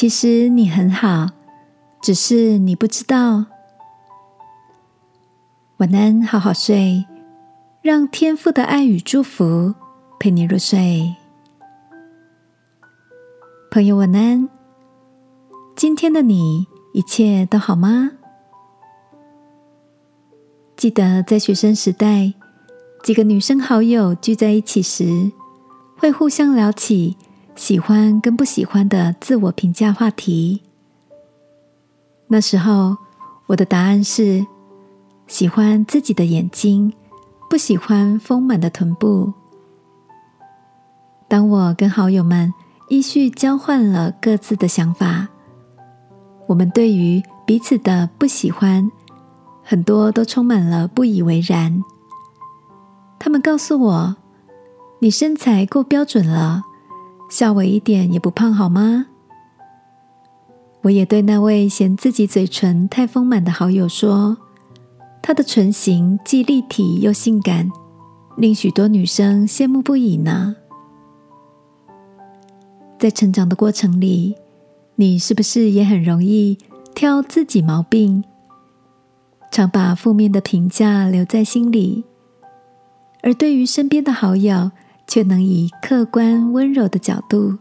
其实你很好，只是你不知道。晚安，好好睡，让天父的爱与祝福陪你入睡。朋友，晚安。今天的你一切都好吗？记得在学生时代，几个女生好友聚在一起时，会互相聊起喜欢跟不喜欢的自我评价话题。那时候，我的答案是喜欢自己的眼睛，不喜欢丰满的臀部。当我跟好友们依序交换了各自的想法，我们对于彼此的不喜欢。很多都充满了不以为然。他们告诉我：“你身材够标准了，笑我一点也不胖，好吗？”我也对那位嫌自己嘴唇太丰满的好友说：“他的唇形既立体又性感，令许多女生羡慕不已呢。”在成长的过程里，你是不是也很容易挑自己毛病？常把负面的评价留在心里，而对于身边的好友，却能以客观温柔的角度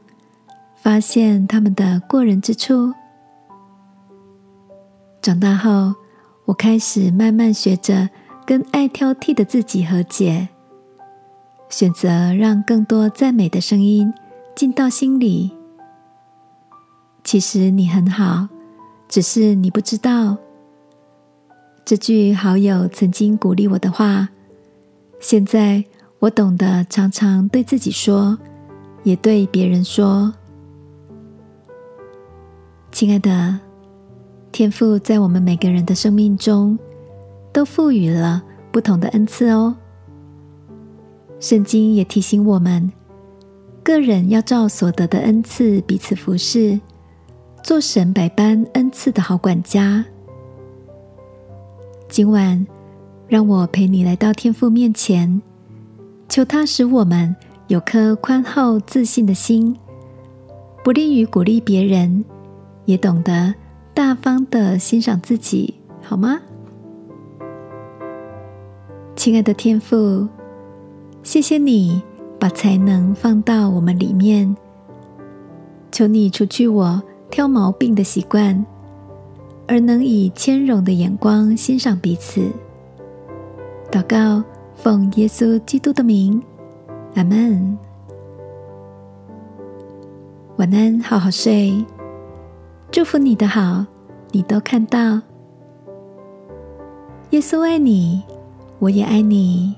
发现他们的过人之处。长大后，我开始慢慢学着跟爱挑剔的自己和解，选择让更多赞美的声音进到心里。其实你很好，只是你不知道。这句好友曾经鼓励我的话，现在我懂得常常对自己说，也对别人说：“亲爱的，天赋在我们每个人的生命中都赋予了不同的恩赐哦。”圣经也提醒我们，个人要照所得的恩赐彼此服侍，做神百般恩赐的好管家。今晚，让我陪你来到天父面前，求他使我们有颗宽厚自信的心，不利于鼓励别人，也懂得大方的欣赏自己，好吗？亲爱的天父，谢谢你把才能放到我们里面，求你除去我挑毛病的习惯。而能以谦容的眼光欣赏彼此。祷告，奉耶稣基督的名，阿门。晚安，好好睡。祝福你的好，你都看到。耶稣爱你，我也爱你。